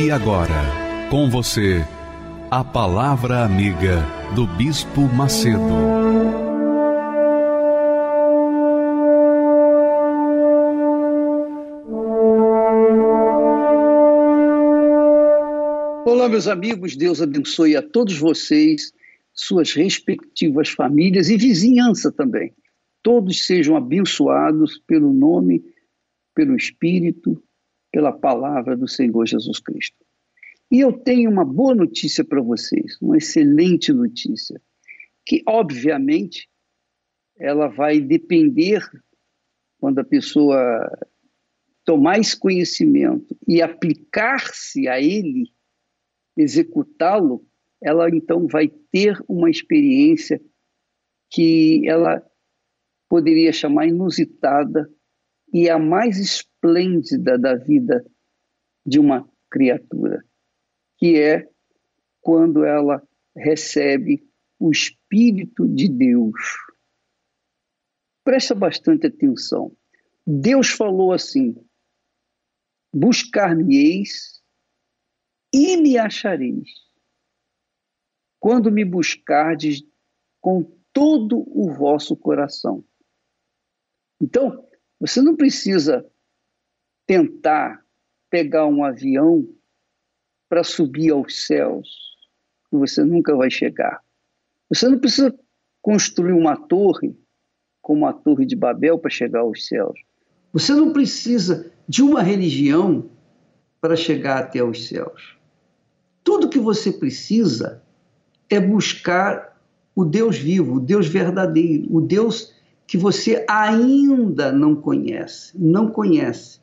E agora, com você, a Palavra Amiga do Bispo Macedo. Olá, meus amigos, Deus abençoe a todos vocês, suas respectivas famílias e vizinhança também. Todos sejam abençoados pelo nome, pelo Espírito pela palavra do Senhor Jesus Cristo. E eu tenho uma boa notícia para vocês, uma excelente notícia, que obviamente ela vai depender quando a pessoa tomar esse conhecimento e aplicar-se a ele, executá-lo, ela então vai ter uma experiência que ela poderia chamar inusitada e a mais esplêndida da vida de uma criatura, que é quando ela recebe o Espírito de Deus. Presta bastante atenção. Deus falou assim: Buscar-me-eis e me achareis, quando me buscardes com todo o vosso coração. Então, você não precisa tentar pegar um avião para subir aos céus, que você nunca vai chegar. Você não precisa construir uma torre, como a Torre de Babel, para chegar aos céus. Você não precisa de uma religião para chegar até os céus. Tudo que você precisa é buscar o Deus vivo, o Deus verdadeiro, o Deus que você ainda não conhece, não conhece.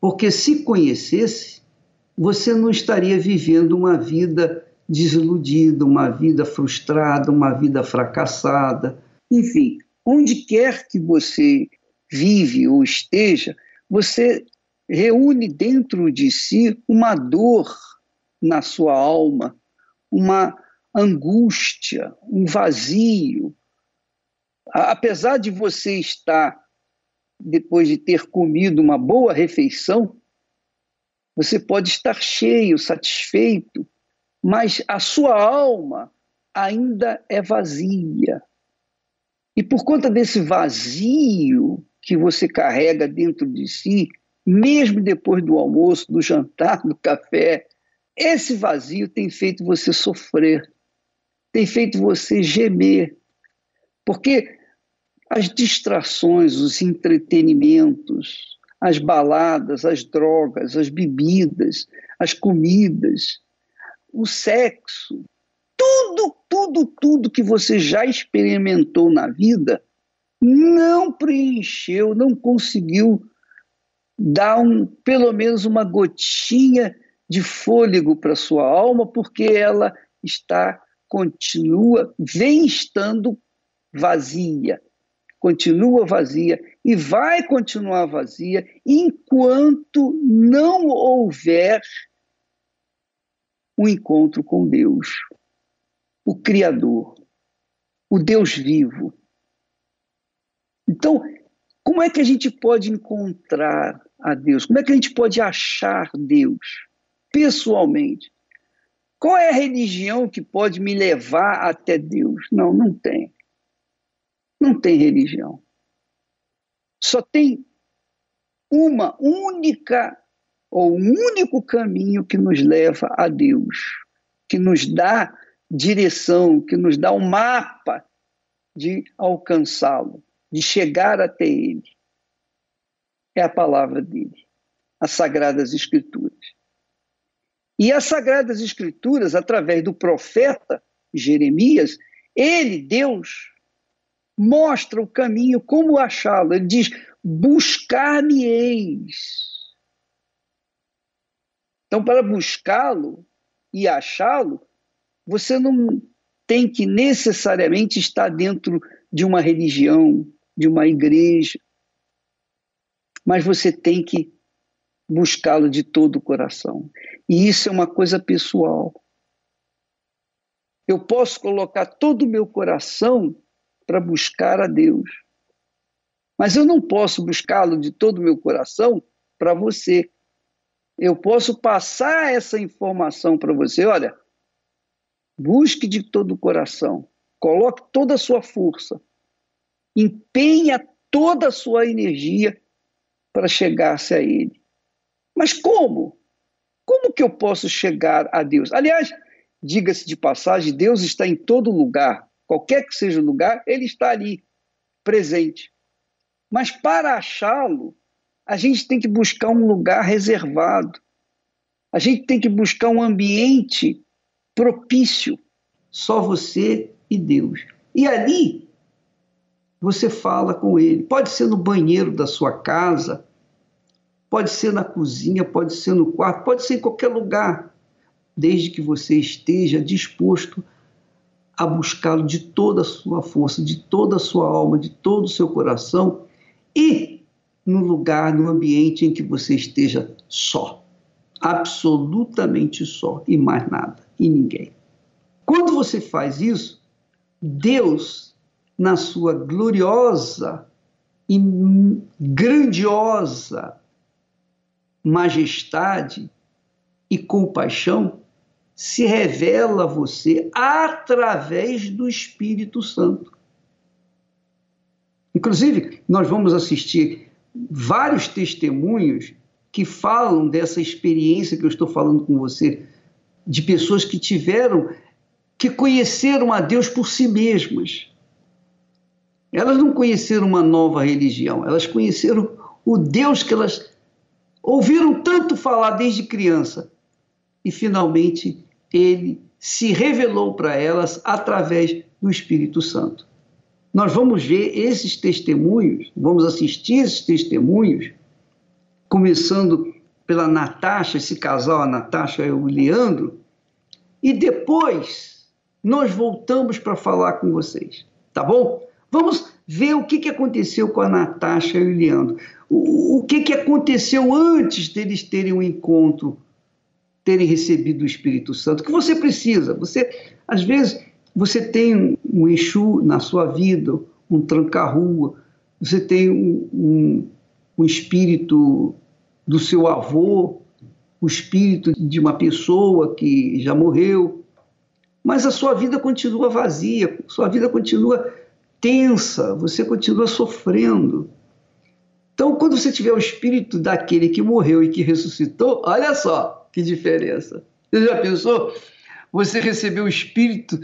Porque se conhecesse, você não estaria vivendo uma vida desiludida, uma vida frustrada, uma vida fracassada. Enfim, onde quer que você vive ou esteja, você reúne dentro de si uma dor na sua alma, uma angústia, um vazio, apesar de você estar, depois de ter comido uma boa refeição, você pode estar cheio, satisfeito, mas a sua alma ainda é vazia. E por conta desse vazio que você carrega dentro de si, mesmo depois do almoço, do jantar, do café, esse vazio tem feito você sofrer, tem feito você gemer, porque as distrações, os entretenimentos, as baladas, as drogas, as bebidas, as comidas, o sexo, tudo, tudo, tudo que você já experimentou na vida não preencheu, não conseguiu dar um, pelo menos uma gotinha de fôlego para sua alma, porque ela está continua, vem estando vazia, continua vazia e vai continuar vazia enquanto não houver um encontro com Deus, o Criador, o Deus vivo. Então, como é que a gente pode encontrar a Deus? Como é que a gente pode achar Deus pessoalmente? Qual é a religião que pode me levar até Deus? Não, não tem. Não tem religião. Só tem uma única ou um único caminho que nos leva a Deus, que nos dá direção, que nos dá um mapa de alcançá-lo, de chegar até ele. É a palavra dele, as Sagradas Escrituras. E as Sagradas Escrituras, através do profeta Jeremias, ele, Deus, mostra o caminho, como achá-lo. Ele diz: buscar-me-eis. Então, para buscá-lo e achá-lo, você não tem que necessariamente estar dentro de uma religião, de uma igreja, mas você tem que buscá-lo de todo o coração. E isso é uma coisa pessoal. Eu posso colocar todo o meu coração para buscar a Deus, mas eu não posso buscá-lo de todo o meu coração para você. Eu posso passar essa informação para você. Olha, busque de todo o coração, coloque toda a sua força, empenha toda a sua energia para chegar-se a Ele. Mas como? Como que eu posso chegar a Deus? Aliás, diga-se de passagem, Deus está em todo lugar. Qualquer que seja o lugar, Ele está ali, presente. Mas para achá-lo, a gente tem que buscar um lugar reservado. A gente tem que buscar um ambiente propício. Só você e Deus. E ali você fala com ele. Pode ser no banheiro da sua casa, pode ser na cozinha, pode ser no quarto, pode ser em qualquer lugar, desde que você esteja disposto a buscá-lo de toda a sua força, de toda a sua alma, de todo o seu coração e no lugar, no ambiente em que você esteja só, absolutamente só e mais nada e ninguém. Quando você faz isso, Deus, na sua gloriosa e grandiosa majestade e compaixão, se revela a você através do Espírito Santo. Inclusive, nós vamos assistir vários testemunhos que falam dessa experiência que eu estou falando com você, de pessoas que tiveram, que conheceram a Deus por si mesmas. Elas não conheceram uma nova religião, elas conheceram o Deus que elas ouviram tanto falar desde criança. E finalmente ele se revelou para elas através do Espírito Santo. Nós vamos ver esses testemunhos, vamos assistir esses testemunhos, começando pela Natasha, esse casal, a Natasha e o Leandro, e depois nós voltamos para falar com vocês, tá bom? Vamos ver o que, que aconteceu com a Natasha e o Leandro. O, o que, que aconteceu antes deles terem um encontro, terem recebido o Espírito Santo. Que você precisa? Você, às vezes, você tem um Exu na sua vida, um tranca-rua, você tem um, um, um espírito do seu avô, o espírito de uma pessoa que já morreu, mas a sua vida continua vazia, sua vida continua tensa, você continua sofrendo. Então, quando você tiver o espírito daquele que morreu e que ressuscitou, olha só que diferença. Você já pensou? Você recebeu o espírito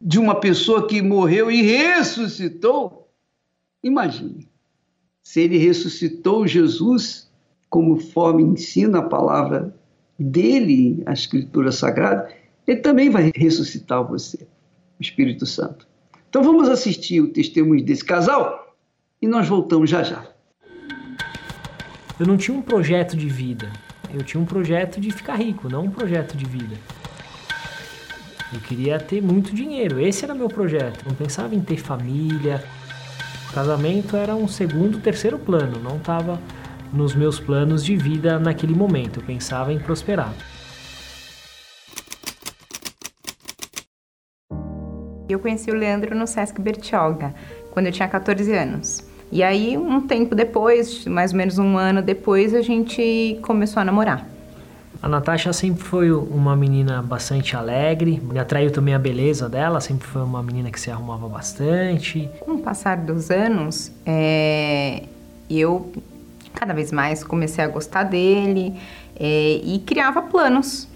de uma pessoa que morreu e ressuscitou? Imagine, se ele ressuscitou Jesus, conforme ensina a palavra dele, a Escritura Sagrada, ele também vai ressuscitar você, o Espírito Santo. Então vamos assistir o testemunho desse casal e nós voltamos já já. Eu não tinha um projeto de vida, eu tinha um projeto de ficar rico, não um projeto de vida. Eu queria ter muito dinheiro, esse era meu projeto. Não pensava em ter família. O casamento era um segundo, terceiro plano, não estava nos meus planos de vida naquele momento. Eu pensava em prosperar. Eu conheci o Leandro no Sesc Bertioga, quando eu tinha 14 anos. E aí, um tempo depois, mais ou menos um ano depois, a gente começou a namorar. A Natasha sempre foi uma menina bastante alegre, me atraiu também a beleza dela, sempre foi uma menina que se arrumava bastante. Com o passar dos anos, é, eu cada vez mais comecei a gostar dele é, e criava planos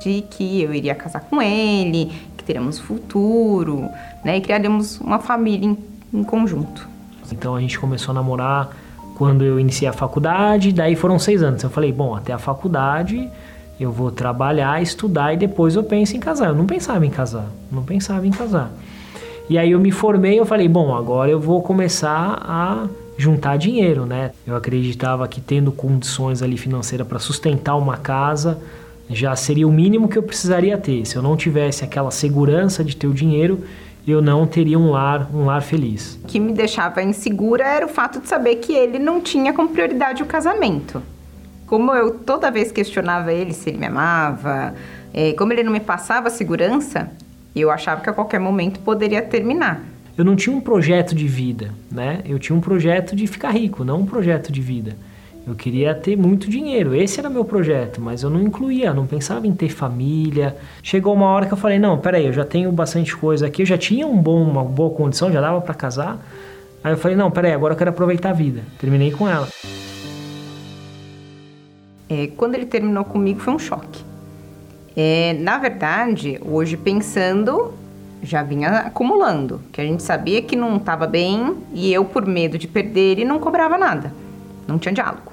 de que eu iria casar com ele, que teríamos futuro, né, e criaríamos uma família em, em conjunto. Então a gente começou a namorar quando eu iniciei a faculdade, daí foram seis anos. Eu falei, bom, até a faculdade eu vou trabalhar, estudar e depois eu penso em casar. Eu não pensava em casar, não pensava em casar. E aí eu me formei, eu falei, bom, agora eu vou começar a juntar dinheiro, né? Eu acreditava que tendo condições ali financeiras para sustentar uma casa, Já seria o mínimo que eu precisaria ter. Se eu não tivesse aquela segurança de ter o dinheiro, eu não teria um lar, um lar feliz. O que me deixava insegura era o fato de saber que ele não tinha como prioridade o casamento. Como eu toda vez questionava ele se ele me amava, é, como ele não me passava segurança, eu achava que a qualquer momento poderia terminar. Eu não tinha um projeto de vida, né? Eu tinha um projeto de ficar rico, não um projeto de vida. Eu queria ter muito dinheiro, esse era meu projeto, mas eu não incluía, não pensava em ter família. Chegou uma hora que eu falei: não, peraí, eu já tenho bastante coisa aqui, eu já tinha um bom, uma boa condição, já dava para casar. Aí eu falei: não, peraí, agora eu quero aproveitar a vida. Terminei com ela. É, quando ele terminou comigo foi um choque. É, na verdade, hoje pensando, já vinha acumulando, que a gente sabia que não estava bem e eu, por medo de perder ele, não cobrava nada, não tinha diálogo.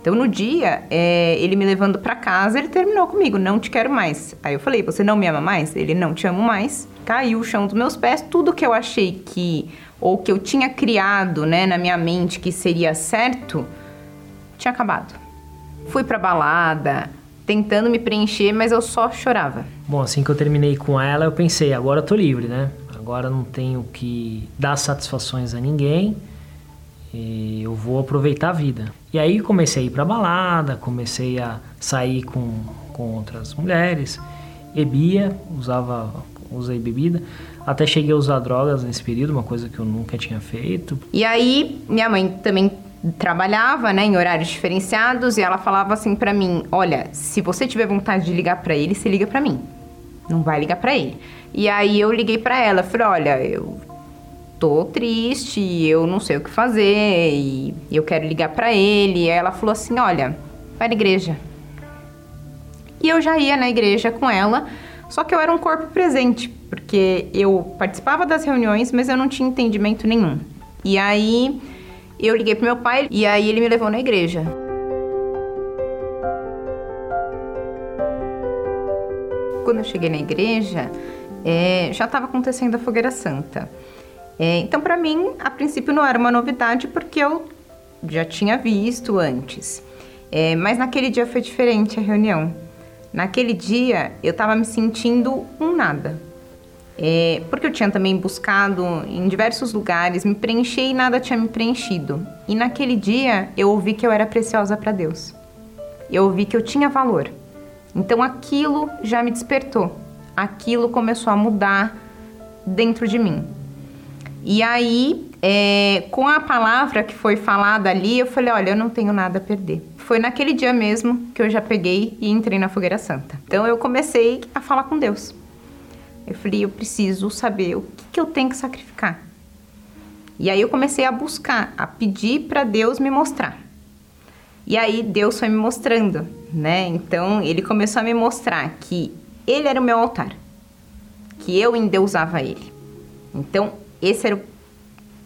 Então, no dia, é, ele me levando para casa, ele terminou comigo, não te quero mais. Aí eu falei, você não me ama mais? Ele, não te amo mais. Caiu o chão dos meus pés, tudo que eu achei que, ou que eu tinha criado, né, na minha mente que seria certo, tinha acabado. Fui pra balada, tentando me preencher, mas eu só chorava. Bom, assim que eu terminei com ela, eu pensei, agora eu tô livre, né? Agora não tenho que dar satisfações a ninguém. E eu vou aproveitar a vida. E aí comecei a ir pra balada, comecei a sair com, com outras mulheres, bebia, usava, usei bebida, até cheguei a usar drogas nesse período, uma coisa que eu nunca tinha feito. E aí minha mãe também trabalhava, né, em horários diferenciados e ela falava assim para mim: "Olha, se você tiver vontade de ligar para ele, se liga para mim. Não vai ligar para ele". E aí eu liguei para ela, falei: "Olha, eu tô triste, eu não sei o que fazer e eu quero ligar para ele". E ela falou assim: "Olha, vai na igreja". E eu já ia na igreja com ela, só que eu era um corpo presente, porque eu participava das reuniões, mas eu não tinha entendimento nenhum. E aí eu liguei pro meu pai e aí ele me levou na igreja. Quando eu cheguei na igreja, é, já estava acontecendo a fogueira santa. É, então, para mim, a princípio não era uma novidade porque eu já tinha visto antes. É, mas naquele dia foi diferente a reunião. Naquele dia eu estava me sentindo um nada. É, porque eu tinha também buscado em diversos lugares, me preencher e nada tinha me preenchido. E naquele dia eu ouvi que eu era preciosa para Deus. Eu ouvi que eu tinha valor. Então aquilo já me despertou. Aquilo começou a mudar dentro de mim. E aí, é, com a palavra que foi falada ali, eu falei: olha, eu não tenho nada a perder. Foi naquele dia mesmo que eu já peguei e entrei na fogueira santa. Então eu comecei a falar com Deus. Eu falei, eu preciso saber o que, que eu tenho que sacrificar. E aí eu comecei a buscar, a pedir para Deus me mostrar. E aí Deus foi me mostrando, né? Então ele começou a me mostrar que ele era o meu altar, que eu endeusava ele. Então esse era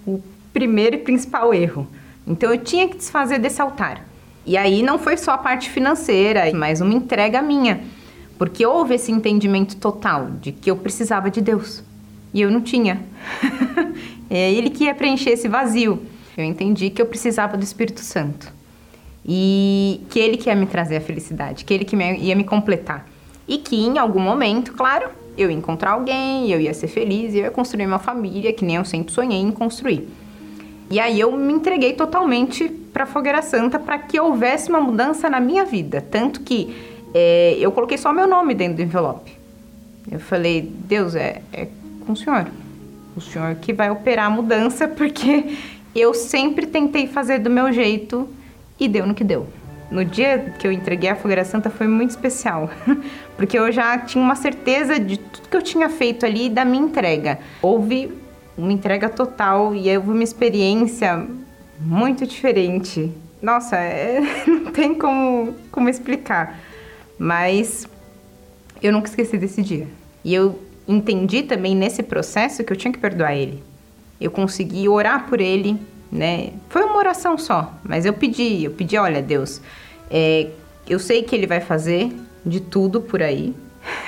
o, o primeiro e principal erro. Então eu tinha que desfazer desse altar. E aí não foi só a parte financeira, mas uma entrega minha. Porque houve esse entendimento total de que eu precisava de Deus e eu não tinha. é ele que ia preencher esse vazio. Eu entendi que eu precisava do Espírito Santo e que ele que ia me trazer a felicidade, que ele que ia me completar. E que em algum momento, claro, eu ia encontrar alguém, eu ia ser feliz, eu ia construir uma família que nem eu sempre sonhei em construir. E aí eu me entreguei totalmente para a Fogueira Santa para que houvesse uma mudança na minha vida, tanto que é, eu coloquei só meu nome dentro do envelope. Eu falei, Deus, é, é com o senhor. O senhor que vai operar a mudança, porque eu sempre tentei fazer do meu jeito e deu no que deu. No dia que eu entreguei a Fogueira Santa foi muito especial, porque eu já tinha uma certeza de tudo que eu tinha feito ali da minha entrega. Houve uma entrega total e houve uma experiência muito diferente. Nossa, é, não tem como, como explicar. Mas eu nunca esqueci desse dia. E eu entendi também nesse processo que eu tinha que perdoar ele. Eu consegui orar por ele, né? Foi uma oração só, mas eu pedi, eu pedi, olha, Deus, é, eu sei que ele vai fazer de tudo por aí.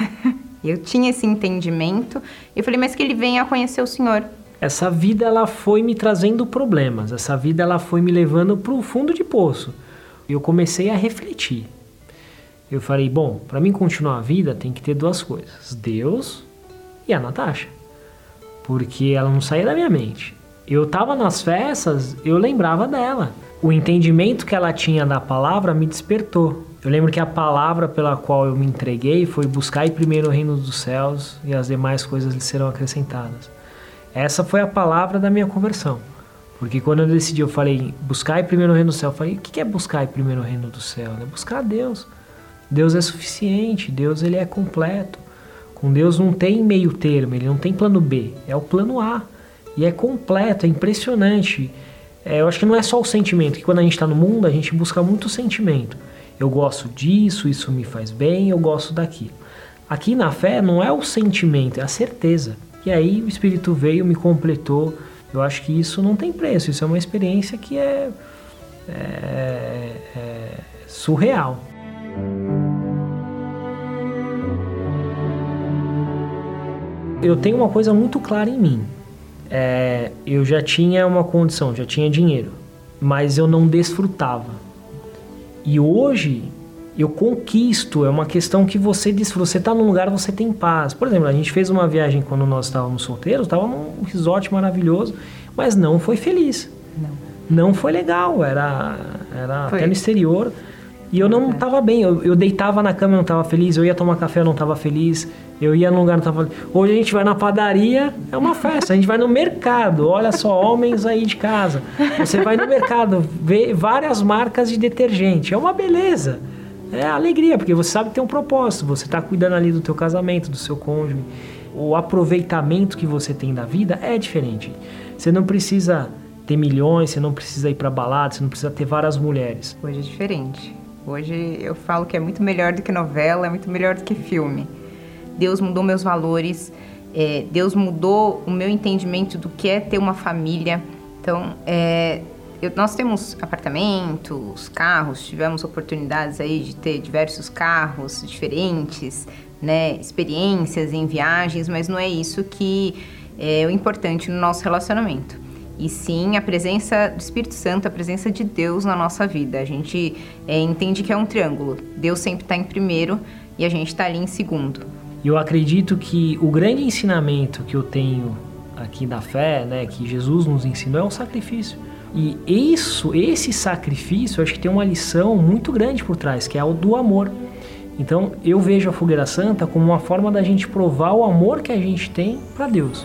eu tinha esse entendimento. Eu falei, mas que ele venha conhecer o Senhor. Essa vida ela foi me trazendo problemas. Essa vida ela foi me levando para o fundo de poço. Eu comecei a refletir. eu falei, bom, para mim continuar a vida tem que ter duas coisas: Deus e a Natasha. Porque ela não saía da minha mente. Eu tava nas festas, eu lembrava dela. O entendimento que ela tinha da palavra me despertou. Eu lembro que a palavra pela qual eu me entreguei foi buscar primeiro o reino dos céus e as demais coisas lhe serão acrescentadas. Essa foi a palavra da minha conversão. Porque quando eu decidi, eu falei, buscar primeiro o reino do céu. Eu falei, o que é buscar primeiro o reino do céu? É buscar Deus. Deus é suficiente, Deus ele é completo. Com Deus não tem meio termo, ele não tem plano B, é o plano A. E é completo, é impressionante. É, eu acho que não é só o sentimento, que quando a gente está no mundo, a gente busca muito sentimento. Eu gosto disso, isso me faz bem, eu gosto daquilo. Aqui na fé não é o sentimento, é a certeza. E aí o Espírito veio, me completou. Eu acho que isso não tem preço, isso é uma experiência que é, é, é surreal. Eu tenho uma coisa muito clara em mim. É, eu já tinha uma condição, já tinha dinheiro, mas eu não desfrutava. E hoje eu conquisto, é uma questão que você desfruta. Você está num lugar, você tem paz. Por exemplo, a gente fez uma viagem quando nós estávamos solteiros, estava num resort maravilhoso, mas não foi feliz. Não. Não foi legal, era, era até no exterior. E eu não estava bem, eu, eu, deitava na cama e não estava feliz, eu ia tomar café e não estava feliz, eu ia num lugar não estava feliz. Hoje a gente vai na padaria, é uma festa, a gente vai no mercado, olha só, homens aí de casa. Você vai no mercado, vê várias marcas de detergente, é uma beleza. É alegria, porque você sabe que tem um propósito, você está cuidando ali do teu casamento, do seu cônjuge. O aproveitamento que você tem da vida é diferente. Você não precisa ter milhões, você não precisa ir para balada, você não precisa ter várias mulheres. Hoje é diferente. Hoje eu falo que é muito melhor do que novela, é muito melhor do que filme. Deus mudou meus valores, é, Deus mudou o meu entendimento do que é ter uma família. Então, é, eu, nós temos apartamentos, carros, tivemos oportunidades aí de ter diversos carros diferentes, né, experiências em viagens, mas não é isso que é o importante no nosso relacionamento e sim a presença do Espírito Santo, a presença de Deus na nossa vida. A gente é, entende que é um triângulo. Deus sempre está em primeiro e a gente está ali em segundo. Eu acredito que o grande ensinamento que eu tenho aqui da fé, né, que Jesus nos ensinou, é o sacrifício. E isso, esse sacrifício, acho que tem uma lição muito grande por trás, que é o do amor. Então, eu vejo a fogueira santa como uma forma da gente provar o amor que a gente tem para Deus.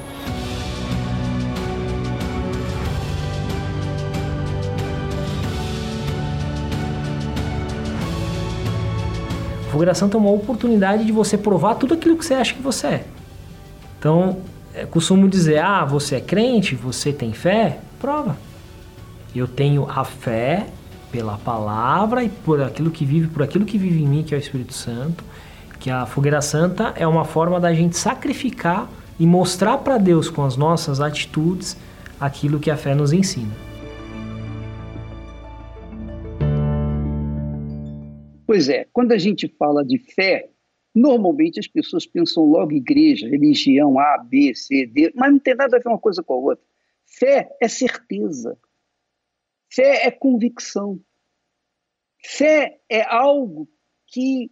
Fogueira Santa é uma oportunidade de você provar tudo aquilo que você acha que você é. Então, é, costumo dizer: ah, você é crente, você tem fé? Prova. Eu tenho a fé pela palavra e por aquilo que vive, por aquilo que vive em mim, que é o Espírito Santo. Que a fogueira santa é uma forma da gente sacrificar e mostrar para Deus com as nossas atitudes aquilo que a fé nos ensina. Pois é, quando a gente fala de fé, normalmente as pessoas pensam logo igreja, religião A, B, C, D, mas não tem nada a ver uma coisa com a outra. Fé é certeza. Fé é convicção. Fé é algo que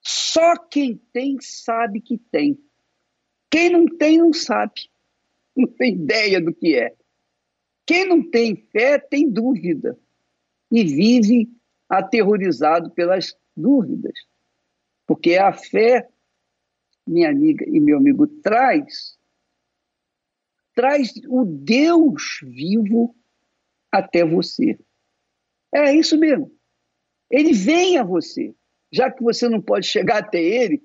só quem tem sabe que tem. Quem não tem, não sabe. Não tem ideia do que é. Quem não tem fé tem dúvida e vive aterrorizado pelas dúvidas. Porque a fé, minha amiga e meu amigo, traz traz o Deus vivo até você. É isso mesmo. Ele vem a você. Já que você não pode chegar até ele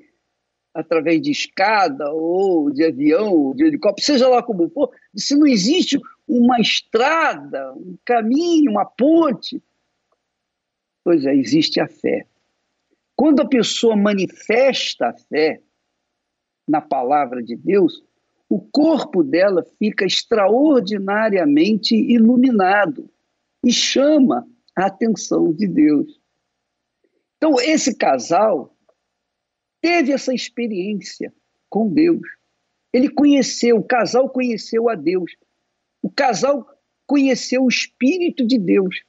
através de escada ou de avião, ou de helicóptero, seja lá como for, se não existe uma estrada, um caminho, uma ponte, Pois é, existe a fé. Quando a pessoa manifesta a fé na palavra de Deus, o corpo dela fica extraordinariamente iluminado e chama a atenção de Deus. Então, esse casal teve essa experiência com Deus. Ele conheceu, o casal conheceu a Deus. O casal conheceu o Espírito de Deus.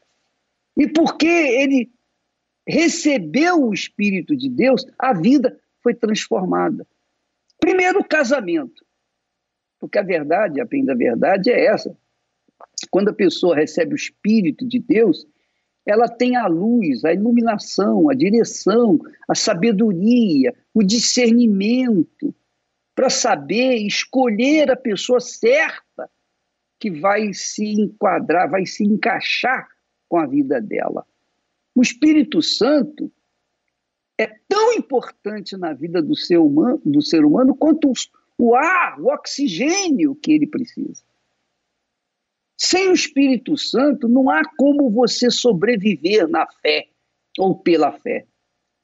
E porque ele recebeu o Espírito de Deus, a vida foi transformada. Primeiro, o casamento. Porque a verdade, a bem da verdade, é essa. Quando a pessoa recebe o Espírito de Deus, ela tem a luz, a iluminação, a direção, a sabedoria, o discernimento para saber escolher a pessoa certa que vai se enquadrar, vai se encaixar com a vida dela. O Espírito Santo é tão importante na vida do ser humano, do ser humano quanto o ar, o oxigênio que ele precisa. Sem o Espírito Santo, não há como você sobreviver na fé ou pela fé.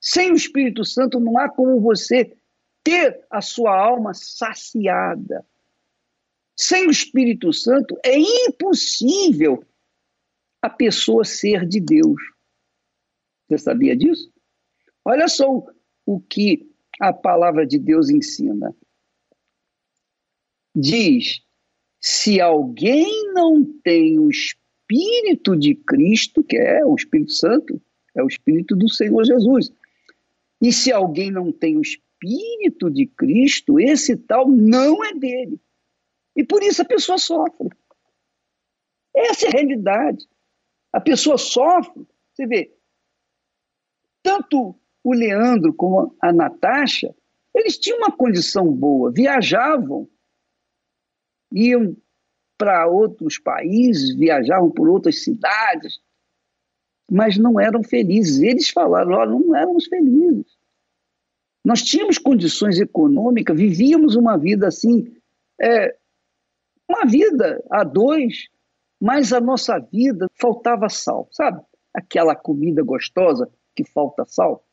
Sem o Espírito Santo, não há como você ter a sua alma saciada. Sem o Espírito Santo, é impossível a pessoa ser de Deus. Você sabia disso? Olha só o, que a palavra de Deus ensina. Diz se alguém não tem o Espírito de Cristo, que é o Espírito Santo, é o Espírito do Senhor Jesus, e se alguém não tem o Espírito de Cristo, esse tal não é dele. E por isso a pessoa sofre. Essa é a realidade. A pessoa sofre. Você vê, tanto o Leandro como a Natasha, eles tinham uma condição boa, viajavam iam para outros países, viajavam por outras cidades, mas não eram felizes. Eles falaram: oh, não éramos felizes. Nós tínhamos condições econômicas, vivíamos uma vida assim, é, uma vida a dois, mas a nossa vida faltava sal, sabe? Aquela comida gostosa que falta sal,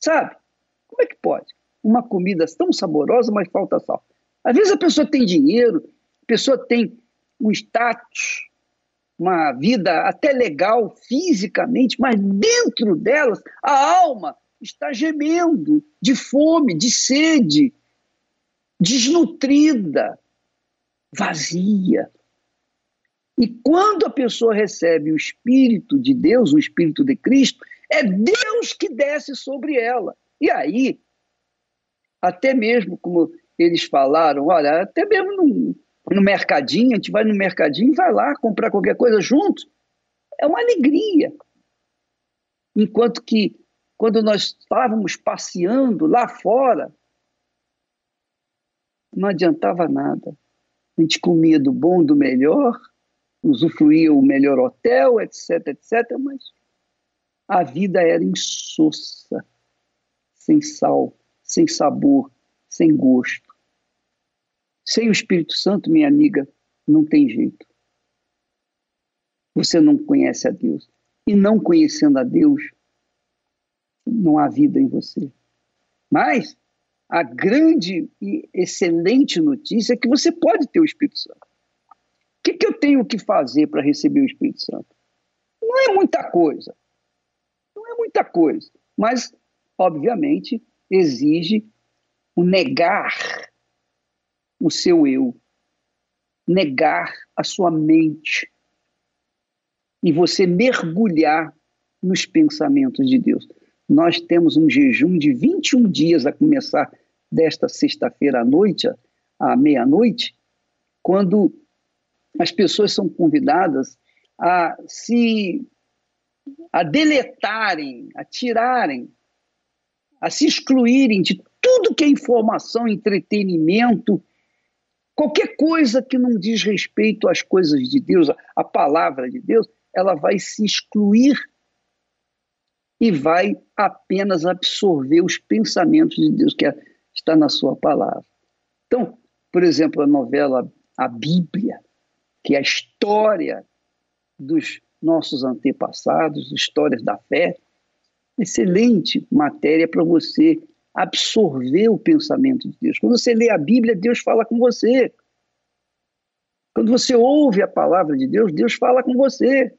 sabe? Como é que pode? Uma comida tão saborosa, mas falta sal. Às vezes a pessoa tem dinheiro, a pessoa tem um status, uma vida até legal fisicamente, mas dentro delas a alma está gemendo de fome, de sede, desnutrida, vazia. E quando a pessoa recebe o Espírito de Deus, o Espírito de Cristo, é Deus que desce sobre ela. E aí, até mesmo como eles falaram, olha, até mesmo no, no mercadinho, a gente vai no mercadinho vai lá comprar qualquer coisa junto. É uma alegria. Enquanto que, quando nós estávamos passeando lá fora, não adiantava nada. A gente comia do bom, do melhor, usufruía o melhor hotel, etc, etc, mas a vida era insossa, sem sal, sem sabor, sem gosto. Sem o Espírito Santo, minha amiga, não tem jeito. Você não conhece a Deus. E não conhecendo a Deus, não há vida em você. Mas a grande e excelente notícia é que você pode ter o Espírito Santo. O que, que eu tenho que fazer para receber o Espírito Santo? Não é muita coisa. Não é muita coisa. Mas, obviamente, exige o negar o seu eu, negar a sua mente e você mergulhar nos pensamentos de Deus. Nós temos um jejum de 21 dias a começar desta sexta-feira à noite, à meia-noite, quando as pessoas são convidadas a se a deletarem, a tirarem, a se excluírem de tudo que é informação, entretenimento, qualquer coisa que não diz respeito às coisas de Deus, à palavra de Deus, ela vai se excluir e vai apenas absorver os pensamentos de Deus que está na sua palavra. Então, por exemplo, a novela A Bíblia, que a história dos nossos antepassados, histórias da fé, excelente matéria para você absorver o pensamento de Deus. Quando você lê a Bíblia, Deus fala com você. Quando você ouve a palavra de Deus, Deus fala com você.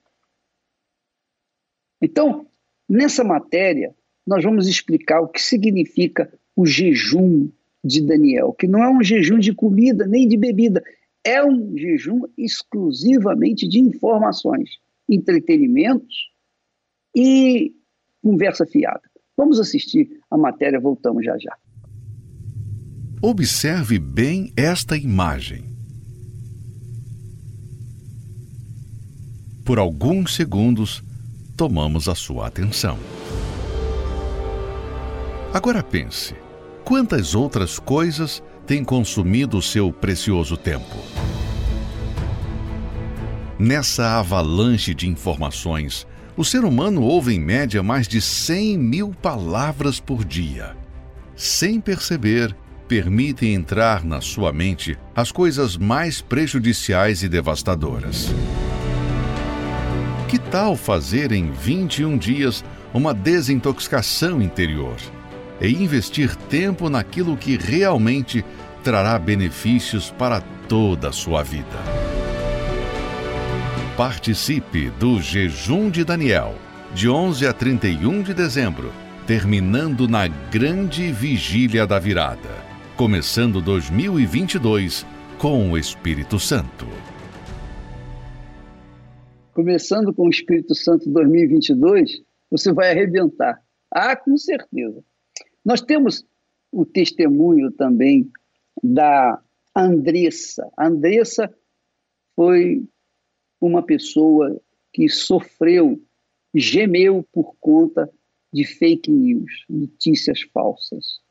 Então, nessa matéria, nós vamos explicar o que significa o jejum de Daniel, que não é um jejum de comida nem de bebida, é um jejum exclusivamente de informações, entretenimentos e conversa fiada. Vamos assistir a matéria, voltamos já já. Observe bem esta imagem. Por alguns segundos, tomamos a sua atenção. Agora pense: quantas outras coisas têm consumido seu precioso tempo? Nessa avalanche de informações, o ser humano ouve em média mais de 100 mil palavras por dia. Sem perceber, permitem entrar na sua mente as coisas mais prejudiciais e devastadoras. Que tal fazer em 21 dias uma desintoxicação interior e investir tempo naquilo que realmente trará benefícios para toda a sua vida? Participe do Jejum de Daniel, de 11 a 31 de dezembro, terminando na Grande Vigília da Virada, começando 2022 com o Espírito Santo começando com o Espírito Santo 2022, você vai arrebentar. Ah, com certeza. Nós temos o testemunho também da Andressa. A Andressa foi uma pessoa que sofreu, gemeu por conta de fake news, notícias falsas.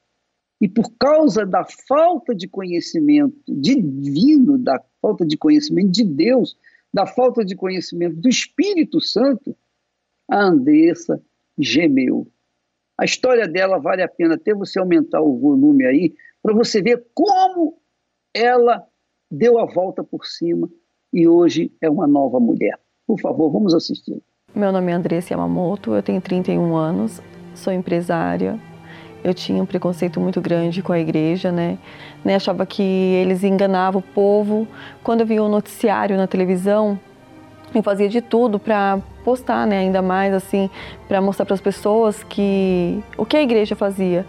E por causa da falta de conhecimento divino, da falta de conhecimento de Deus, da falta de conhecimento do Espírito Santo, a Andressa gemeu. A história dela vale a pena até você aumentar o volume aí, para você ver como ela deu a volta por cima e hoje é uma nova mulher. Por favor, vamos assistir. Meu nome é Andressa Yamamoto, eu tenho 31 anos, sou empresária, eu tinha um preconceito muito grande com a igreja, né? né? Achava que eles enganavam o povo. Quando eu via o um noticiário na televisão, eu fazia de tudo para postar, né? Ainda mais assim, para mostrar para as pessoas que o que a igreja fazia.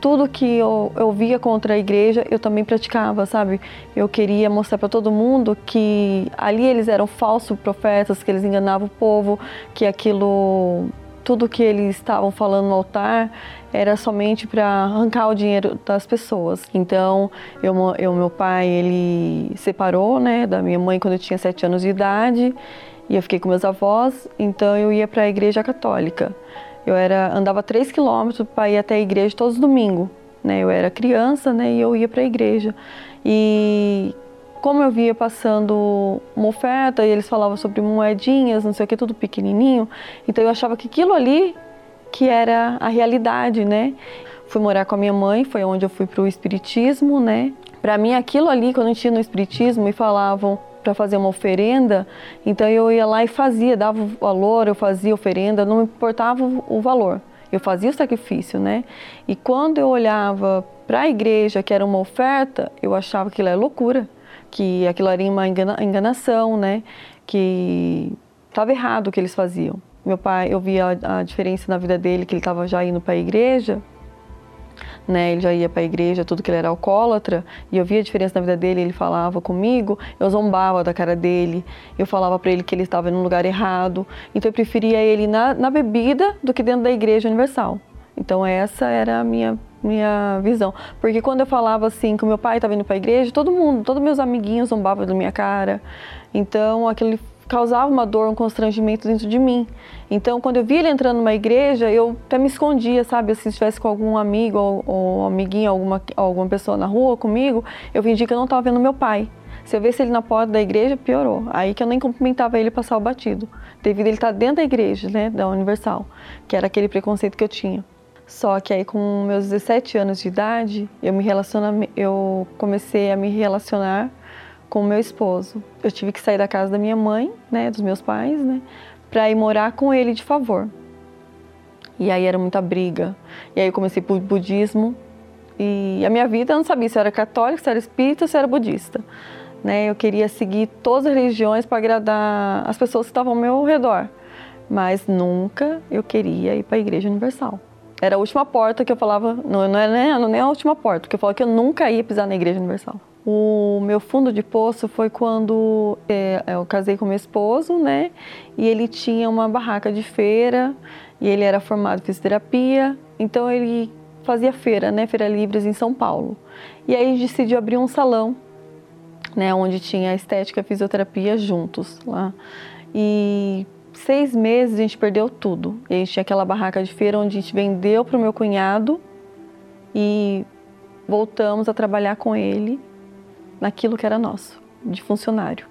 Tudo que eu, eu via contra a igreja, eu também praticava, sabe? Eu queria mostrar para todo mundo que ali eles eram falsos profetas, que eles enganavam o povo, que aquilo tudo que eles estavam falando no altar era somente para arrancar o dinheiro das pessoas. Então, eu, eu, meu pai, ele separou, né, da minha mãe quando eu tinha sete anos de idade e eu fiquei com meus avós. Então, eu ia para a igreja católica. Eu era andava três quilômetros para ir até a igreja todos os domingos. Né? Eu era criança, né, e eu ia para a igreja. E como eu via passando uma oferta e eles falavam sobre moedinhas, não sei o que, tudo pequenininho, então eu achava que aquilo ali que era a realidade, né? Fui morar com a minha mãe, foi onde eu fui para o espiritismo, né? Para mim aquilo ali, quando a gente ia no espiritismo e falavam para fazer uma oferenda, então eu ia lá e fazia, dava valor, eu fazia oferenda, não importava o valor. Eu fazia o sacrifício, né? E quando eu olhava para a igreja, que era uma oferta, eu achava que aquilo era loucura que aquilo era uma engana, enganação, né? Que estava errado o que eles faziam. Meu pai, eu via a, diferença na vida dele, que ele estava já indo para a igreja, né? Ele já ia para a igreja, tudo que ele era alcoólatra, e eu via a diferença na vida dele. Ele falava comigo, eu zombava da cara dele, eu falava para ele que ele estava no lugar errado. Então eu preferia ele na, na bebida do que dentro da igreja universal. Então essa era a minha minha visão. Porque quando eu falava assim que o meu pai estava indo para a igreja, todo mundo, todos meus amiguinhos zombavam da minha cara. Então aquele causava uma dor, um constrangimento dentro de mim. Então, quando eu via ele entrando numa igreja, eu até me escondia, sabe? Se estivesse com algum amigo ou, ou amiguinho, alguma, alguma pessoa na rua comigo, eu fingia que eu não estava vendo meu pai. Se eu visse ele na porta da igreja, piorou. Aí que eu nem cumprimentava ele passar o batido. Devido a ele estar dentro da igreja, né, da Universal, que era aquele preconceito que eu tinha. Só que aí com meus 17 anos de idade, eu me relaciona, eu comecei a me relacionar com meu esposo. Eu tive que sair da casa da minha mãe, né, dos meus pais, né, para ir morar com ele de favor. E aí era muita briga. E aí eu comecei por budismo. E a minha vida eu não sabia se eu era católica, se era espírita, se era budista. Né? Eu queria seguir todas as religiões para agradar as pessoas que estavam ao meu redor. Mas nunca eu queria ir para a Igreja Universal. Era a última porta que eu falava, não, não, era nem, não nem a última porta, porque eu falava que eu nunca ia pisar na Igreja Universal. O meu fundo de poço foi quando é, eu casei com meu esposo, né? E ele tinha uma barraca de feira e ele era formado em fisioterapia, então ele fazia feira, né? Feira Livres em São Paulo. E aí decidiu abrir um salão, né? Onde tinha estética e fisioterapia juntos lá. E seis meses a gente perdeu tudo. a gente tinha aquela barraca de feira onde a gente vendeu para o meu cunhado e voltamos a trabalhar com ele naquilo que era nosso, de funcionário.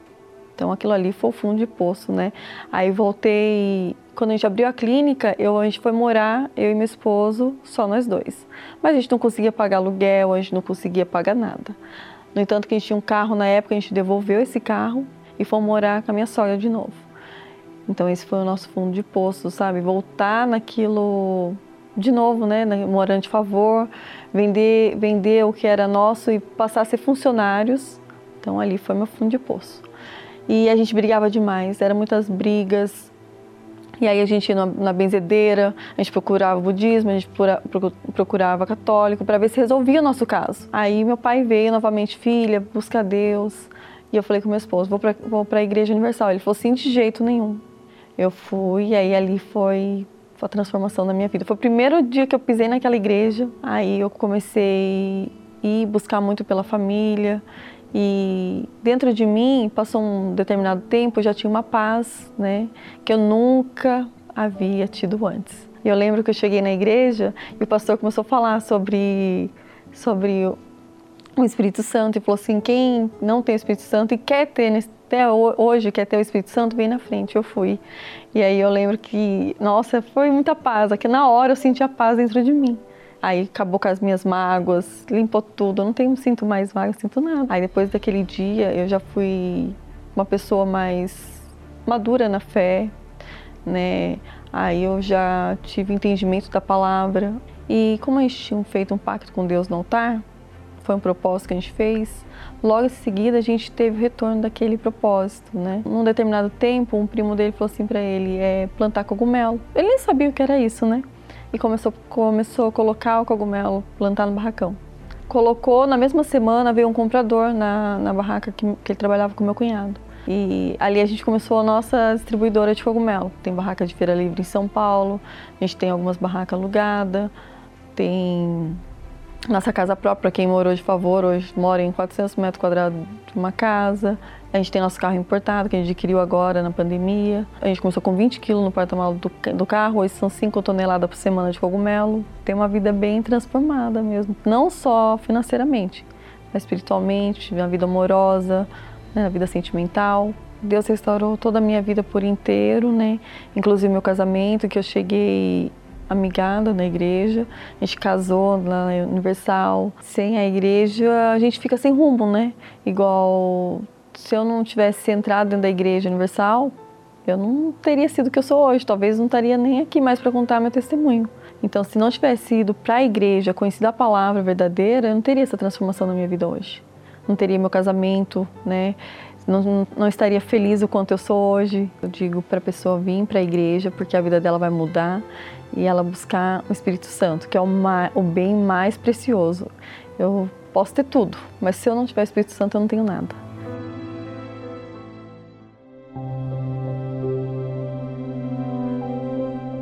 Então aquilo ali foi o fundo de poço, né? Aí voltei, quando a gente abriu a clínica, eu, a gente foi morar, eu e meu esposo, só nós dois. Mas a gente não conseguia pagar aluguel, a gente não conseguia pagar nada. No entanto, que a gente tinha um carro na época, a gente devolveu esse carro e fomos morar com a minha sogra de novo. Então esse foi o nosso fundo de poço, sabe? Voltar naquilo de novo, né? Morando de favor, vender, vender o que era nosso e passar a ser funcionários. Então ali foi meu fundo de poço. E a gente brigava demais, eram muitas brigas. E aí a gente ia na benzedeira, a gente procurava budismo, a gente procurava católico para ver se resolvia o nosso caso. Aí meu pai veio novamente, filha, busca Deus. E eu falei com meu esposo, vou para a Igreja Universal. Ele falou, sim, de jeito nenhum. Eu fui, e aí ali foi a transformação da minha vida. Foi o primeiro dia que eu pisei naquela igreja, aí eu comecei a ir buscar muito pela família e dentro de mim passou um determinado tempo, eu já tinha uma paz, né, que eu nunca havia tido antes. Eu lembro que eu cheguei na igreja e o pastor começou a falar sobre sobre o Espírito Santo e falou assim: quem não tem o Espírito Santo e quer ter até hoje quer ter o Espírito Santo, vem na frente. Eu fui. E aí eu lembro que, nossa, foi muita paz. Aqui na hora eu senti a paz dentro de mim. Aí acabou com as minhas mágoas, limpou tudo. Eu não tenho, sinto mais mágoa, sinto nada. Aí depois daquele dia eu já fui uma pessoa mais madura na fé, né? Aí eu já tive entendimento da palavra. E como a gente tinha feito um pacto com Deus no altar, foi um propósito que a gente fez, Logo em seguida, a gente teve o retorno daquele propósito, né? Num determinado tempo, um primo dele falou assim para ele, é plantar cogumelo. Ele nem sabia o que era isso, né? E começou, começou a colocar o cogumelo, plantar no barracão. Colocou, na mesma semana, veio um comprador na, na barraca que, que ele trabalhava com meu cunhado. E ali a gente começou a nossa distribuidora de cogumelo. Tem barraca de feira livre em São Paulo, a gente tem algumas barracas alugadas, tem nossa casa própria, quem morou de favor, hoje mora em 400 metros quadrados de uma casa. A gente tem nosso carro importado, que a gente adquiriu agora na pandemia. A gente começou com 20 quilos no porta-malas do, do, carro, hoje são 5 toneladas por semana de cogumelo. Tem uma vida bem transformada mesmo, não só financeiramente, mas espiritualmente, uma vida amorosa, né, vida sentimental. Deus restaurou toda a minha vida por inteiro, né? Inclusive meu casamento, que eu cheguei amigada na igreja, a gente casou na Universal. Sem a igreja, a gente fica sem rumo, né? Igual se eu não tivesse entrado dentro da igreja Universal, eu não teria sido o que eu sou hoje. Talvez não estaria nem aqui mais para contar meu testemunho. Então, se não tivesse ido para a igreja, conhecido a palavra verdadeira, eu não teria essa transformação na minha vida hoje. Não teria meu casamento, né? Não, não estaria feliz o quanto eu sou hoje. Eu digo para a pessoa vir para a igreja porque a vida dela vai mudar e ela buscar o Espírito Santo, que é o, mais, o bem mais precioso. Eu posso ter tudo, mas se eu não tiver o Espírito Santo, eu não tenho nada.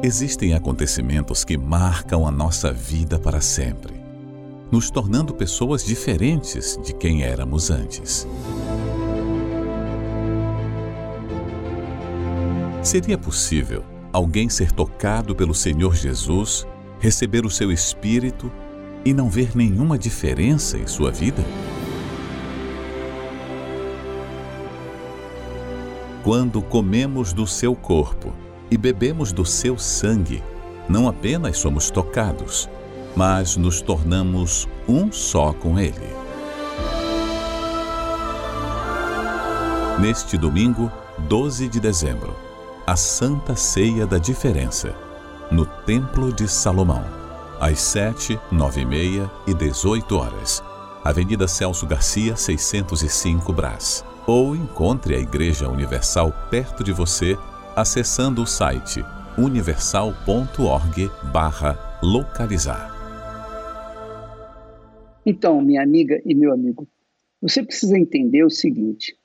Existem acontecimentos que marcam a nossa vida para sempre, nos tornando pessoas diferentes de quem éramos antes. Seria possível alguém ser tocado pelo Senhor Jesus, receber o seu Espírito e não ver nenhuma diferença em sua vida? Quando comemos do seu corpo e bebemos do seu sangue, não apenas somos tocados, mas nos tornamos um só com Ele. Neste domingo, 12 de dezembro, a Santa Ceia da Diferença, no Templo de Salomão, às 7, 9 e meia e 18 horas. Avenida Celso Garcia, 605 Brás. Ou encontre a Igreja Universal perto de você acessando o site universal.org/localizar. Então, minha amiga e meu amigo, Você precisa entender o seguinte,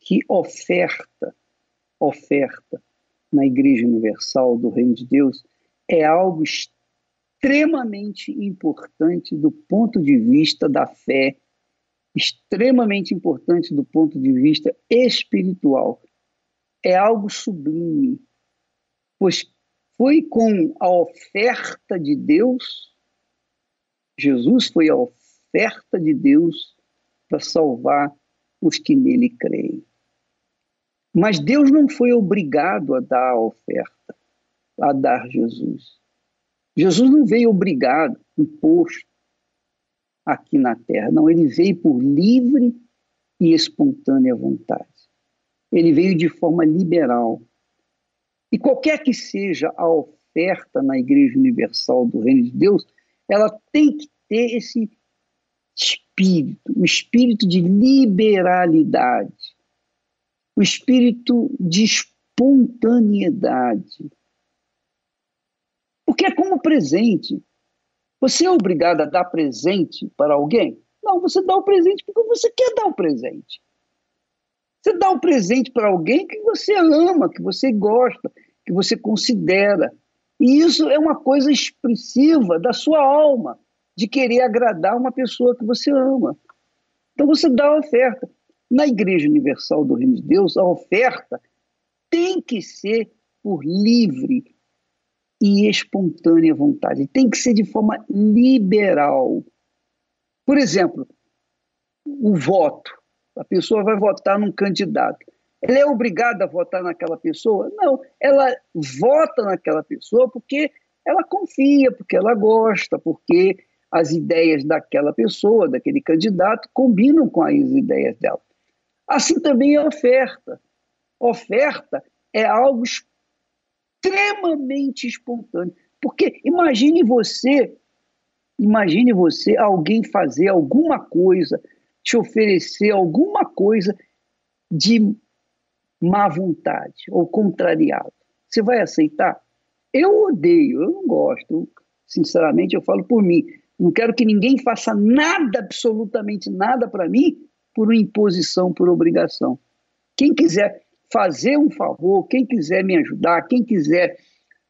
que oferta, oferta na Igreja Universal do Reino de Deus é algo extremamente importante do ponto de vista da fé, extremamente importante do ponto de vista espiritual. É algo sublime, pois foi com a oferta de Deus, Jesus foi a oferta de Deus para salvar os que nele creem. Mas Deus não foi obrigado a dar a oferta, a dar Jesus. Jesus não veio obrigado, imposto aqui na terra. Não, ele veio por livre e espontânea vontade. Ele veio de forma liberal. E qualquer que seja a oferta na Igreja Universal do Reino de Deus, ela tem que ter esse espírito, o espírito de liberalidade, o espírito de espontaneidade. Porque é como presente. Você é obrigado a dar presente para alguém? Não, você dá o presente porque você quer dar o presente. Você dá o presente para alguém que você ama, que você gosta, que você considera. E isso é uma coisa expressiva da sua alma, de querer agradar uma pessoa que você ama. Então você dá a oferta. Na Igreja Universal do Reino de Deus, a oferta tem que ser por livre e espontânea vontade, tem que ser de forma liberal. Por exemplo, o voto. A pessoa vai votar num candidato. Ela é obrigada a votar naquela pessoa? Não, ela vota naquela pessoa porque ela confia, porque ela gosta, porque as ideias daquela pessoa, daquele candidato, combinam com as ideias dela. Assim também a oferta. Oferta é algo extremamente espontâneo. Porque imagine você, imagine você, alguém fazer alguma coisa, te oferecer alguma coisa de má vontade ou contrariado. Você vai aceitar? Eu odeio, eu não gosto. Sinceramente, eu falo por mim. Não quero que ninguém faça nada, absolutamente nada para mim, por imposição, por obrigação. Quem quiser fazer um favor, quem quiser me ajudar, quem quiser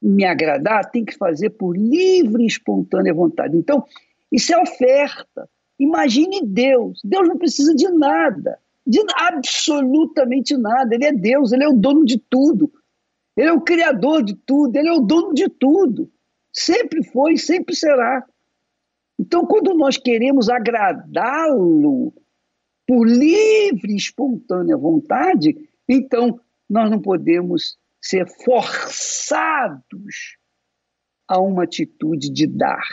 me agradar, tem que fazer por livre e espontânea vontade. Então, isso é oferta. Imagine Deus. Deus não precisa de nada de absolutamente nada. Ele é Deus, ele é o dono de tudo. Ele é o criador de tudo, ele é o dono de tudo. Sempre foi, sempre será. Então, quando nós queremos agradá-lo por livre e espontânea vontade, então nós não podemos ser forçados a uma atitude de dar.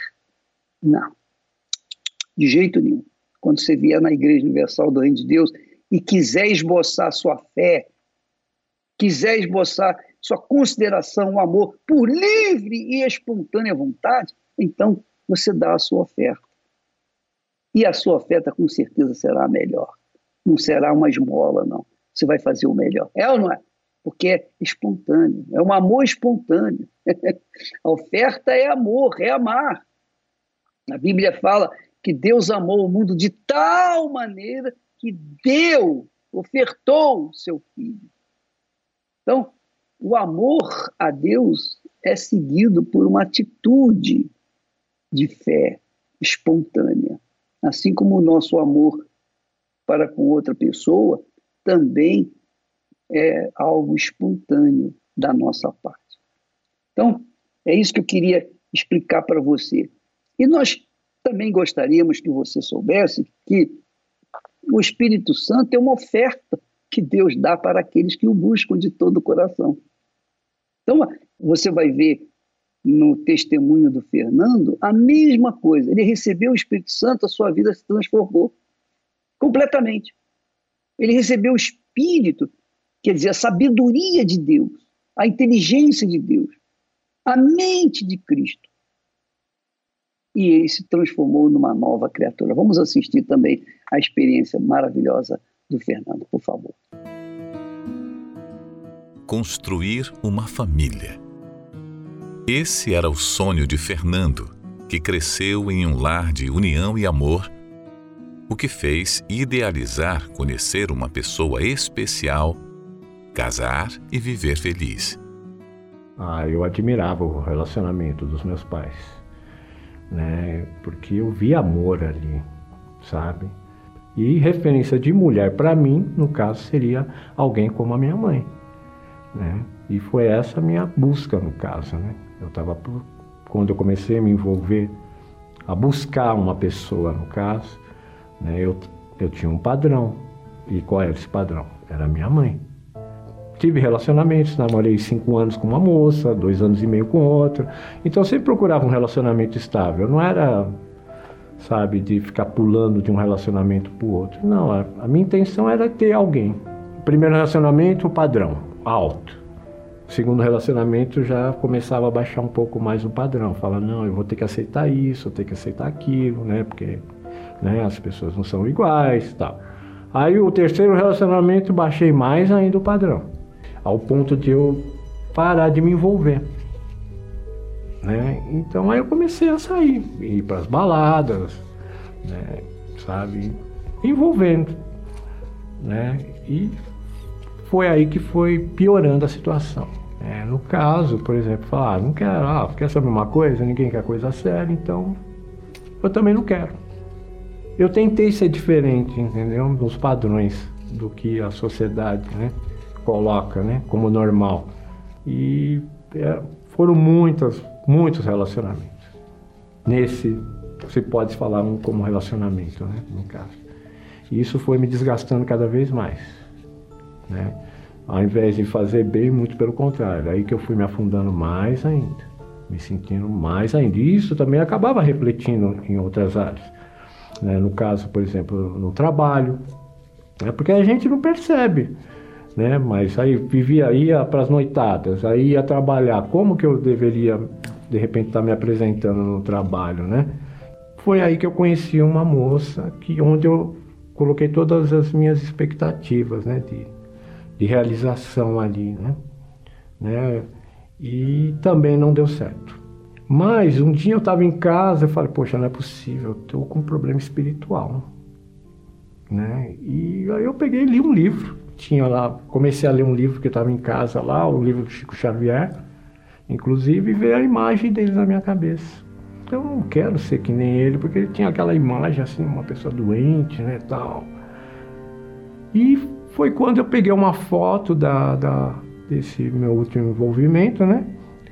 Não. De jeito nenhum. Quando você vier na Igreja Universal do Reino de Deus, e quiser esboçar sua fé, quiser esboçar sua consideração, o amor por livre e espontânea vontade, então você dá a sua oferta. E a sua oferta com certeza será a melhor. Não será uma esmola, não. Você vai fazer o melhor. É ou não é? Porque é espontâneo, é um amor espontâneo. a oferta é amor, é amar. A Bíblia fala que Deus amou o mundo de tal maneira que deu, ofertou seu filho. Então, o amor a Deus é seguido por uma atitude de fé espontânea. Assim como o nosso amor para com outra pessoa também é algo espontâneo da nossa parte. Então, é isso que eu queria explicar para você. E nós também gostaríamos que você soubesse que o Espírito Santo é uma oferta que Deus dá para aqueles que o buscam de todo o coração. Então, você vai ver no testemunho do Fernando a mesma coisa. Ele recebeu o Espírito Santo, a sua vida se transformou completamente. Ele recebeu o Espírito, quer dizer, a sabedoria de Deus, a inteligência de Deus, a mente de Cristo e ele se transformou numa nova criatura. Vamos assistir também a experiência maravilhosa do Fernando, por favor. Construir uma família. Esse era o sonho de Fernando, que cresceu em um lar de união e amor, o que fez idealizar conhecer uma pessoa especial, casar e viver feliz. Ah, eu admirava o relacionamento dos meus pais, né? Porque eu vi amor ali, sabe? E referência de mulher para mim, no caso, seria alguém como a minha mãe, né? E foi essa a minha busca no caso, né? Eu estava quando eu comecei a me envolver, a buscar uma pessoa no caso, né? Eu eu tinha um padrão. E qual era esse padrão? Era minha mãe. Tive relacionamentos, namorei cinco anos com uma moça, dois anos e meio com outra. Então eu sempre procurava um relacionamento estável. Não era, sabe, de ficar pulando de um relacionamento para o outro. Não, a, a minha intenção era ter alguém. Primeiro relacionamento, padrão, alto. Segundo relacionamento, já começava a baixar um pouco mais o padrão. Fala, não, eu vou ter que aceitar isso, eu tenho que aceitar aquilo, né? Porque né, as pessoas não são iguais tal. Aí o terceiro relacionamento, baixei mais ainda o padrão ao ponto de eu parar de me envolver. Né? Então aí eu comecei a sair, ir para as baladas, né? sabe, envolvendo, né? E foi aí que foi piorando a situação. É, no caso, por exemplo, falar, ah, não quero, ah, quer saber uma coisa? Ninguém quer coisa séria, então eu também não quero. Eu tentei ser diferente, entendeu? Dos padrões do que a sociedade, né? coloca né, como normal. E é, foram muitas, muitos relacionamentos. Nesse, se pode falar um como relacionamento, né, no caso. E isso foi me desgastando cada vez mais. Né? Ao invés de fazer bem, muito pelo contrário. Aí que eu fui me afundando mais ainda, me sentindo mais ainda. E isso também acabava refletindo em outras áreas. Né? No caso, por exemplo, no trabalho. Né? Porque a gente não percebe né? Mas aí vivia, ia para as noitadas, aí ia trabalhar. Como que eu deveria, de repente, estar tá me apresentando no trabalho, né? Foi aí que eu conheci uma moça que onde eu coloquei todas as minhas expectativas, né? De, de realização ali, né? né? E também não deu certo. Mas um dia eu estava em casa, eu falei, poxa, não é possível, eu estou com um problema espiritual. Né? E aí eu peguei e li um livro tinha lá, comecei a ler um livro que estava em casa lá, o livro do Chico Xavier, inclusive, e veio a imagem dele na minha cabeça. Eu não quero ser que nem ele, porque ele tinha aquela imagem assim, uma pessoa doente, né, tal. E foi quando eu peguei uma foto da, da desse meu último envolvimento, né,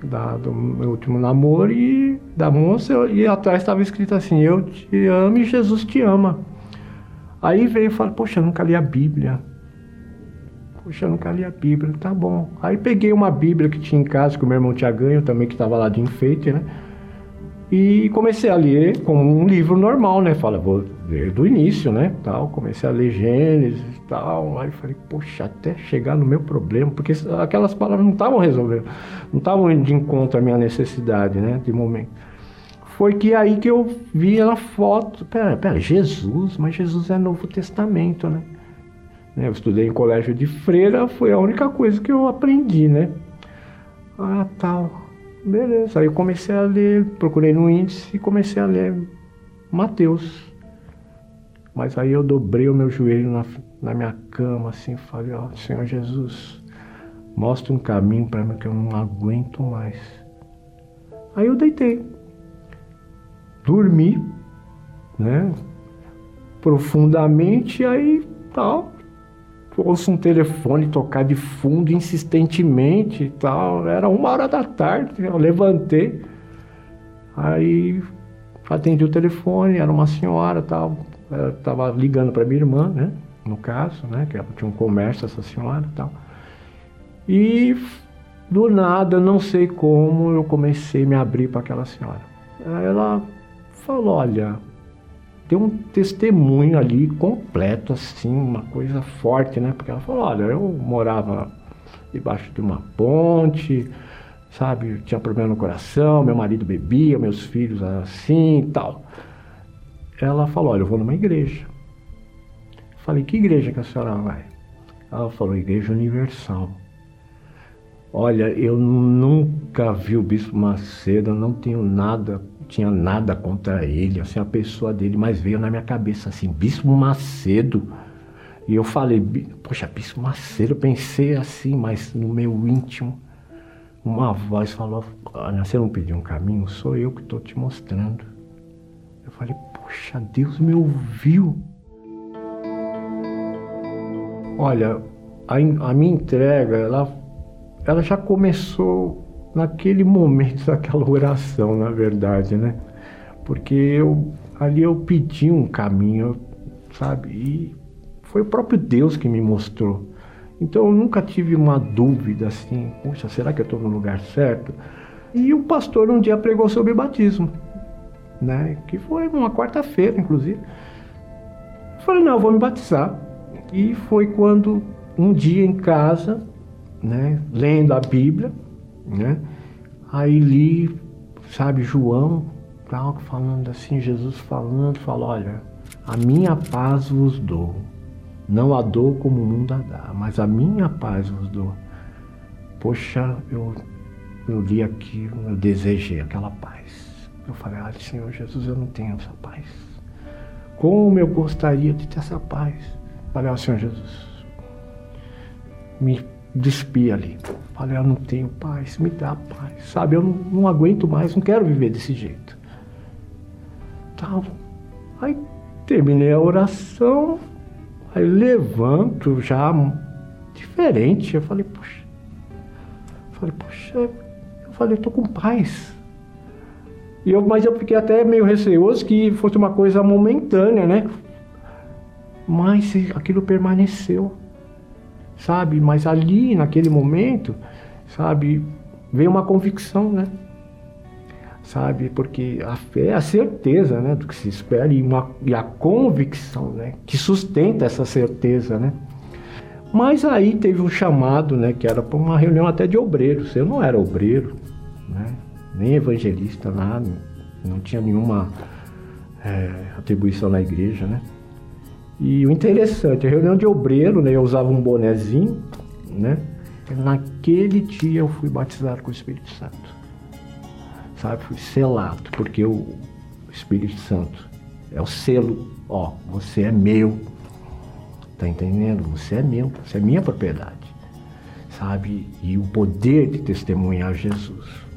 da, do meu último namoro e da moça, e atrás estava escrito assim, eu te amo e Jesus te ama. Aí veio e falou, poxa, eu nunca li a Bíblia. Puxa, eu nunca li a Bíblia, tá bom. Aí peguei uma Bíblia que tinha em casa, que o meu irmão tinha ganho também, que estava lá de enfeite, né? E comecei a ler como um livro normal, né? Fala, vou do início, né? Tal, comecei a ler Gênesis e tal. Aí falei, poxa, até chegar no meu problema, porque aquelas palavras não estavam resolvendo, não estavam de encontro à minha necessidade, né? De momento. Foi que aí que eu vi a foto. Pera, pera, Jesus, mas Jesus é Novo Testamento, né? Né? Eu estudei em colégio de freira, foi a única coisa que eu aprendi, né? Ah, tal. Beleza. Aí eu comecei a ler, procurei no índice e comecei a ler Mateus. Mas aí eu dobrei o meu joelho na, na minha cama, assim, falei, ó, Senhor Jesus, mostra um caminho para mim que eu não aguento mais. Aí eu deitei. Dormi, né? Profundamente, aí tal ouço um telefone tocar de fundo insistentemente e tal. Era uma hora da tarde, eu levantei. Aí atendi o telefone, era uma senhora tal. Estava ligando para minha irmã, né? No caso, né? Que ela tinha um comércio, essa senhora tal. E do nada, não sei como, eu comecei a me abrir para aquela senhora. Aí ela falou: Olha, ter um testemunho ali completo, assim, uma coisa forte, né? Porque ela falou, olha, eu morava debaixo de uma ponte, sabe? Tinha problema no coração, meu marido bebia, meus filhos assim e tal. Ela falou, olha, eu vou numa igreja. Falei, que igreja que a senhora vai? Ela falou, Igreja Universal. Olha, eu nunca vi o Bispo Macedo, não tenho nada, tinha nada contra ele, assim, a pessoa dele, mas veio na minha cabeça assim, Bispo Macedo. E eu falei, poxa, Bispo Macedo, eu pensei assim, mas no meu íntimo, uma voz falou, você não pediu um caminho, sou eu que estou te mostrando. Eu falei, poxa, Deus me ouviu. Olha, a, a minha entrega, ela ela já começou naquele momento daquela oração, na verdade, né? Porque eu ali eu pedi um caminho, sabe? E foi o próprio Deus que me mostrou. Então eu nunca tive uma dúvida assim, puxa, será que eu estou no lugar certo? E o pastor um dia pregou sobre batismo, né? Que foi uma quarta-feira, inclusive. Eu falei, não, eu vou me batizar. E foi quando um dia em casa né, lendo a Bíblia, né? Aí li, sabe, João, falando assim, Jesus falando, falou, olha, a minha paz vos dou. Não a dou como o mundo a dá, mas a minha paz vos dou. Poxa, eu, eu li aqui, eu desejei aquela paz. Eu falei, ah, Senhor Jesus, eu não tenho essa paz. Como eu gostaria de ter essa paz. Falei, oh, Senhor Jesus, me despi ali. Falei, eu não tenho paz, me dá paz. Sabe, eu não, não aguento mais, não quero viver desse jeito. Tal. Aí terminei a oração, aí levanto já diferente. Eu falei, poxa. Eu falei, poxa, eu falei, tô com paz. E eu, mas eu fiquei até meio receoso que fosse uma coisa momentânea, né? Mas aquilo permaneceu sabe? Mas ali, naquele momento, sabe, veio uma convicção, né? Sabe? Porque a fé é a certeza, né, do que se espera e, uma, e a convicção, né, que sustenta essa certeza, né? Mas aí teve um chamado, né, que era para uma reunião até de obreiros. Eu não era obreiro, né, nem evangelista, nada, não tinha nenhuma é, atribuição na igreja, né? E o interessante, a reunião de obreiro, né, eu usava um bonezinho, né? Naquele dia eu fui batizado com o Espírito Santo. Sabe, fui selado, porque o Espírito Santo é o selo, ó, você é meu. Tá entendendo? Você é meu, você é minha propriedade. Sabe? E o poder de testemunhar Jesus.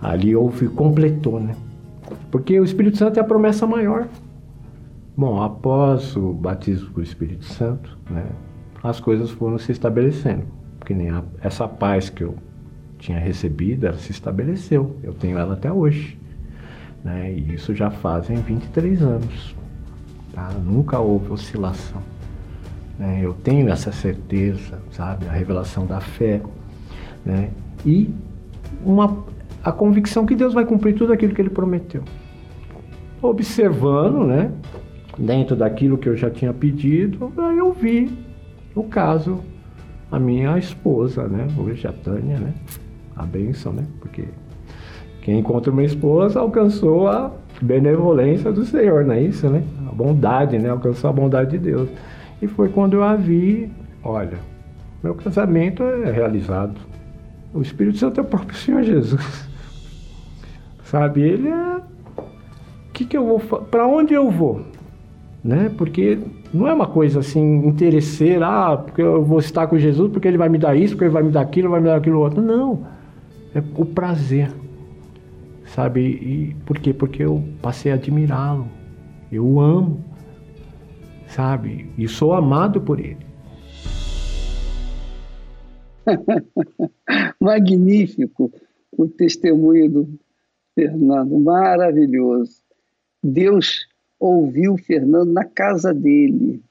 Ali houve, completou, né? Porque o Espírito Santo é a promessa maior. Bom, após o batismo com o Espírito Santo, né, as coisas foram se estabelecendo. Porque nem a, essa paz que eu tinha recebido, ela se estabeleceu. Eu tenho ela até hoje. Né, e isso já fazem 23 anos. Tá? Nunca houve oscilação. Né? Eu tenho essa certeza, sabe? A revelação da fé. Né? E uma, a convicção que Deus vai cumprir tudo aquilo que Ele prometeu. Observando, né? dentro daquilo que eu já tinha pedido, eu vi o caso, a minha esposa, né? Hoje a Tânia, né? A bênção, né? Porque quem encontra uma esposa alcançou a benevolência do Senhor, não é isso, né? A bondade, né? Alcançou a bondade de Deus. E foi quando eu a vi, olha, meu casamento é realizado. O Espírito Santo é o próprio Senhor Jesus. Sabe, ele é. Que, que eu vou. Para onde eu vou? né? Porque não é uma coisa assim interesseira, ah, porque eu vou estar com Jesus, porque ele vai me dar isso, porque ele vai me dar aquilo, vai me dar aquilo outro. Não. É o prazer. Sabe? E por quê? Porque eu passei a admirá-lo. Eu o amo. Sabe? E sou amado por ele. Magnífico o testemunho do Fernando, maravilhoso. Deus ouviu Fernando na casa dele.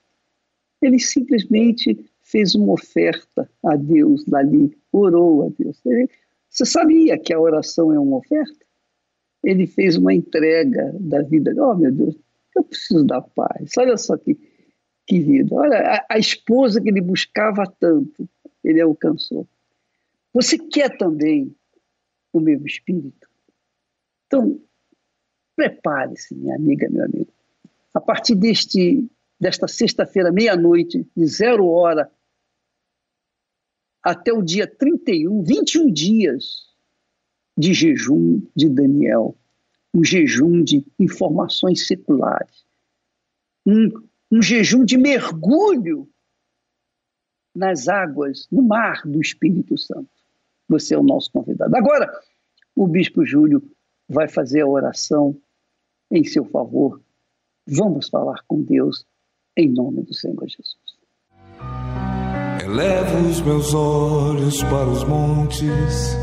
Ele simplesmente fez uma oferta a Deus dali, orou a Deus. Ele, você sabia que a oração é uma oferta? Ele fez uma entrega da vida. Oh, meu Deus, eu preciso da paz. Olha só que, que vida. Olha, a, a esposa que ele buscava tanto, ele alcançou. Você quer também o mesmo espírito? Então, prepare-se, minha amiga, meu amigo a partir deste, desta sexta-feira, meia-noite, de zero hora, até o dia 31, 21 dias de jejum de Daniel, um jejum de informações seculares, um, um jejum de mergulho nas águas, no mar do Espírito Santo. Você é o nosso convidado. Agora, o Bispo Júlio vai fazer a oração em seu favor. Vamos falar com Deus em nome do Senhor Jesus. Elevo os meus olhos para os montes,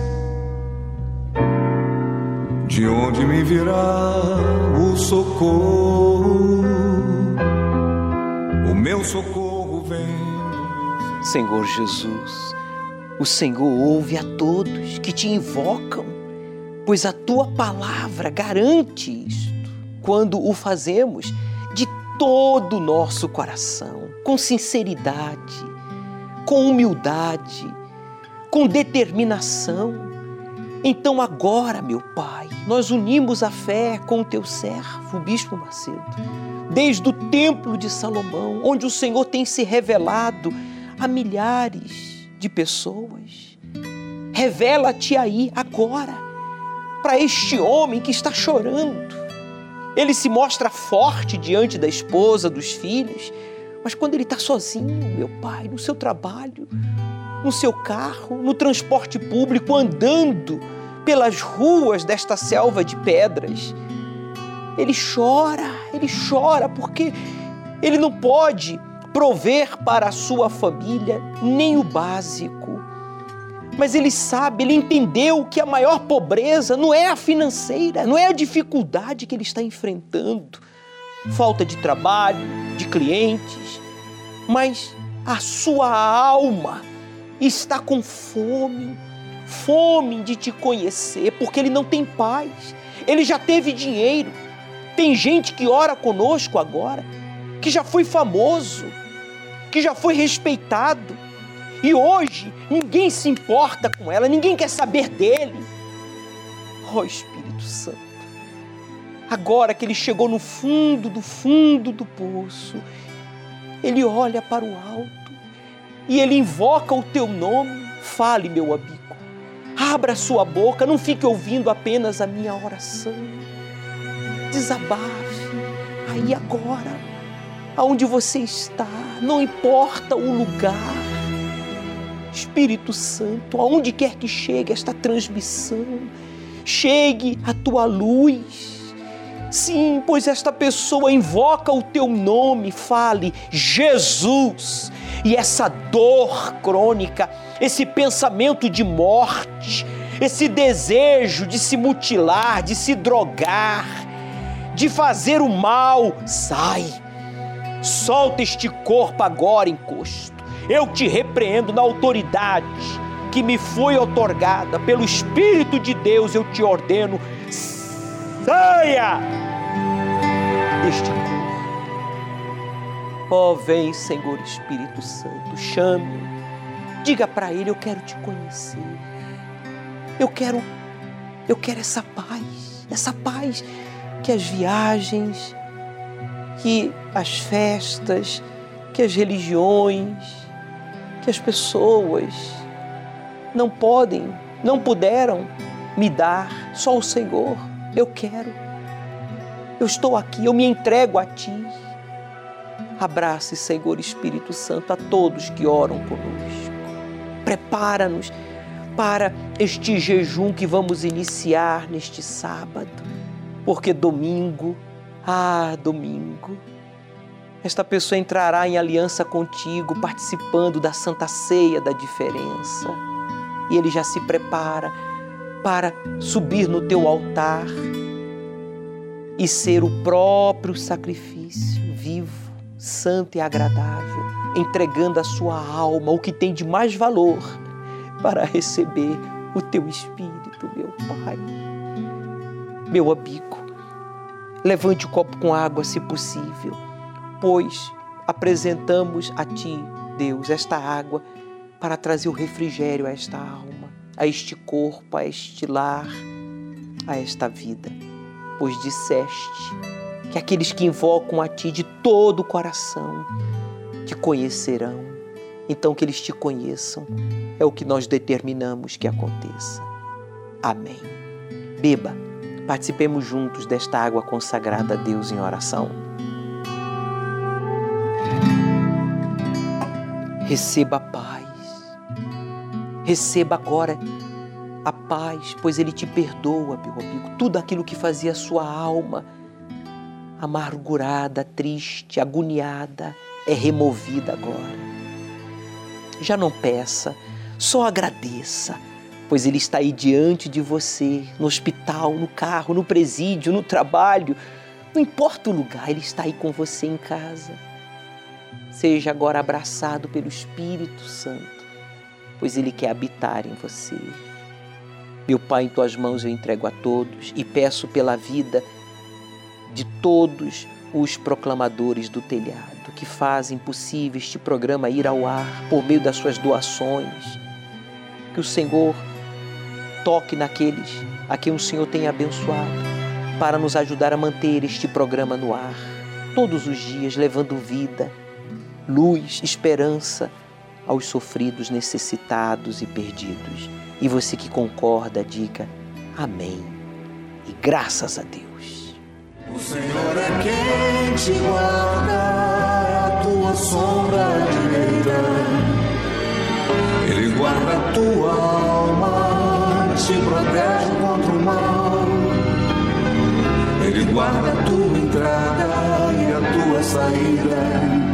de onde me virá o socorro. O meu socorro vem. Senhor Jesus, o Senhor ouve a todos que te invocam, pois a tua palavra garante isto quando o fazemos de todo o nosso coração, com sinceridade, com humildade, com determinação. Então, agora, meu Pai, nós unimos a fé com o teu servo, o Bispo Macedo, desde o Templo de Salomão, onde o Senhor tem se revelado a milhares de pessoas. Revela-te aí, agora, para este homem que está chorando. Ele se mostra forte diante da esposa, dos filhos, mas quando ele está sozinho, meu pai, no seu trabalho, no seu carro, no transporte público, andando pelas ruas desta selva de pedras, ele chora, ele chora porque ele não pode prover para a sua família nem o básico. Mas ele sabe, ele entendeu que a maior pobreza não é a financeira, não é a dificuldade que ele está enfrentando, falta de trabalho, de clientes, mas a sua alma está com fome, fome de te conhecer, porque ele não tem paz, ele já teve dinheiro. Tem gente que ora conosco agora, que já foi famoso, que já foi respeitado, e hoje ninguém se importa com ela, ninguém quer saber dele. Oh, Espírito Santo, agora que ele chegou no fundo do fundo do poço, ele olha para o alto e ele invoca o teu nome. Fale, meu amigo, abra sua boca, não fique ouvindo apenas a minha oração. Desabafe aí agora, aonde você está, não importa o lugar. Espírito Santo, aonde quer que chegue esta transmissão, chegue a tua luz Sim, pois esta pessoa invoca o teu nome, fale Jesus. E essa dor crônica, esse pensamento de morte, esse desejo de se mutilar, de se drogar, de fazer o mal, sai. Solta este corpo agora, encosto. Eu te repreendo na autoridade que me foi otorgada pelo Espírito de Deus, eu te ordeno, saia! deste corpo. Oh, vem, Senhor Espírito Santo, chame, diga para ele: Eu quero te conhecer. Eu quero, eu quero essa paz, essa paz que as viagens, que as festas, que as religiões, que as pessoas não podem, não puderam me dar, só o Senhor. Eu quero. Eu estou aqui, eu me entrego a Ti. Abrace, Senhor Espírito Santo, a todos que oram conosco. Prepara-nos para este jejum que vamos iniciar neste sábado, porque domingo, ah, domingo, esta pessoa entrará em aliança contigo, participando da Santa Ceia da diferença. E ele já se prepara para subir no teu altar e ser o próprio sacrifício vivo, santo e agradável, entregando a sua alma, o que tem de mais valor, para receber o teu Espírito, meu Pai. Meu amigo, levante o copo com água, se possível, pois apresentamos a Ti, Deus, esta água para trazer o refrigério a esta alma, a este corpo, a este lar, a esta vida pois disseste que aqueles que invocam a Ti de todo o coração te conhecerão. então que eles te conheçam. É o que nós determinamos que aconteça. Amém. Beba, participemos juntos desta água consagrada a Deus em oração. Receba a paz. Receba agora a paz, pois Ele te perdoa, meu amigo, tudo aquilo que fazia a sua alma amargurada, triste, agoniada, é removida agora. Já não peça, só agradeça, pois Ele está aí diante de você, no hospital, no carro, no presídio, no trabalho, não importa o lugar, Ele está aí com você em casa. Seja agora abraçado pelo Espírito Santo, pois Ele quer habitar em você. Meu Pai, em tuas mãos eu entrego a todos e peço pela vida de todos os proclamadores do telhado que fazem possível este programa ir ao ar por meio das suas doações. Que o Senhor toque naqueles a quem o Senhor tem abençoado para nos ajudar a manter este programa no ar, todos os dias levando vida, luz, esperança aos sofridos, necessitados e perdidos. E você que concorda, diga amém. E graças a Deus. O Senhor é quem te guarda, a tua sombra direita. Ele guarda a tua alma, te protege contra o mal. Ele guarda a tua entrada e a tua saída,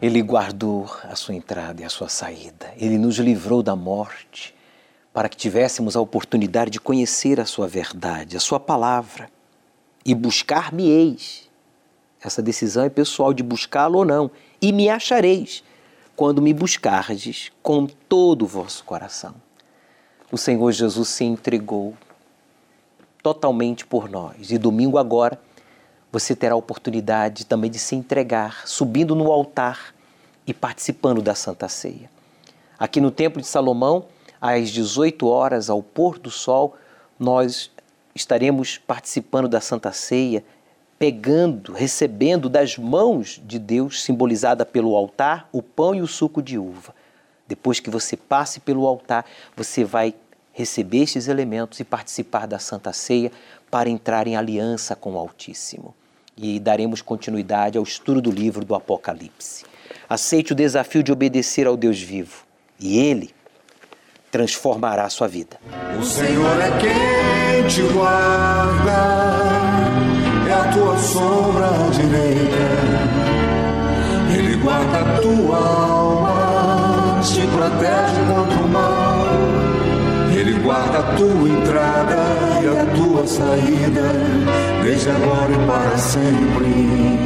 Ele guardou a sua entrada e a sua saída. Ele nos livrou da morte para que tivéssemos a oportunidade de conhecer a sua verdade, a sua palavra e buscar-me-eis. Essa decisão é pessoal de buscá-lo ou não. E me achareis quando me buscardes com todo o vosso coração. O Senhor Jesus se entregou totalmente por nós. E domingo agora você terá a oportunidade também de se entregar, subindo no altar e participando da Santa Ceia. Aqui no Templo de Salomão, às 18 horas, ao pôr do sol, nós estaremos participando da Santa Ceia, pegando, recebendo das mãos de Deus, simbolizada pelo altar, o pão e o suco de uva. Depois que você passe pelo altar, você vai receber estes elementos e participar da Santa Ceia para entrar em aliança com o Altíssimo. E daremos continuidade ao estudo do livro do Apocalipse. Aceite o desafio de obedecer ao Deus vivo e Ele transformará a sua vida. O Senhor é quem te guarda, é a tua sombra direita. Ele guarda a tua alma, te protege contra o mal. Ele guarda a tua entrada e a tua saída, desde agora e para sempre.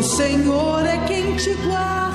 O Senhor é quem te guarda.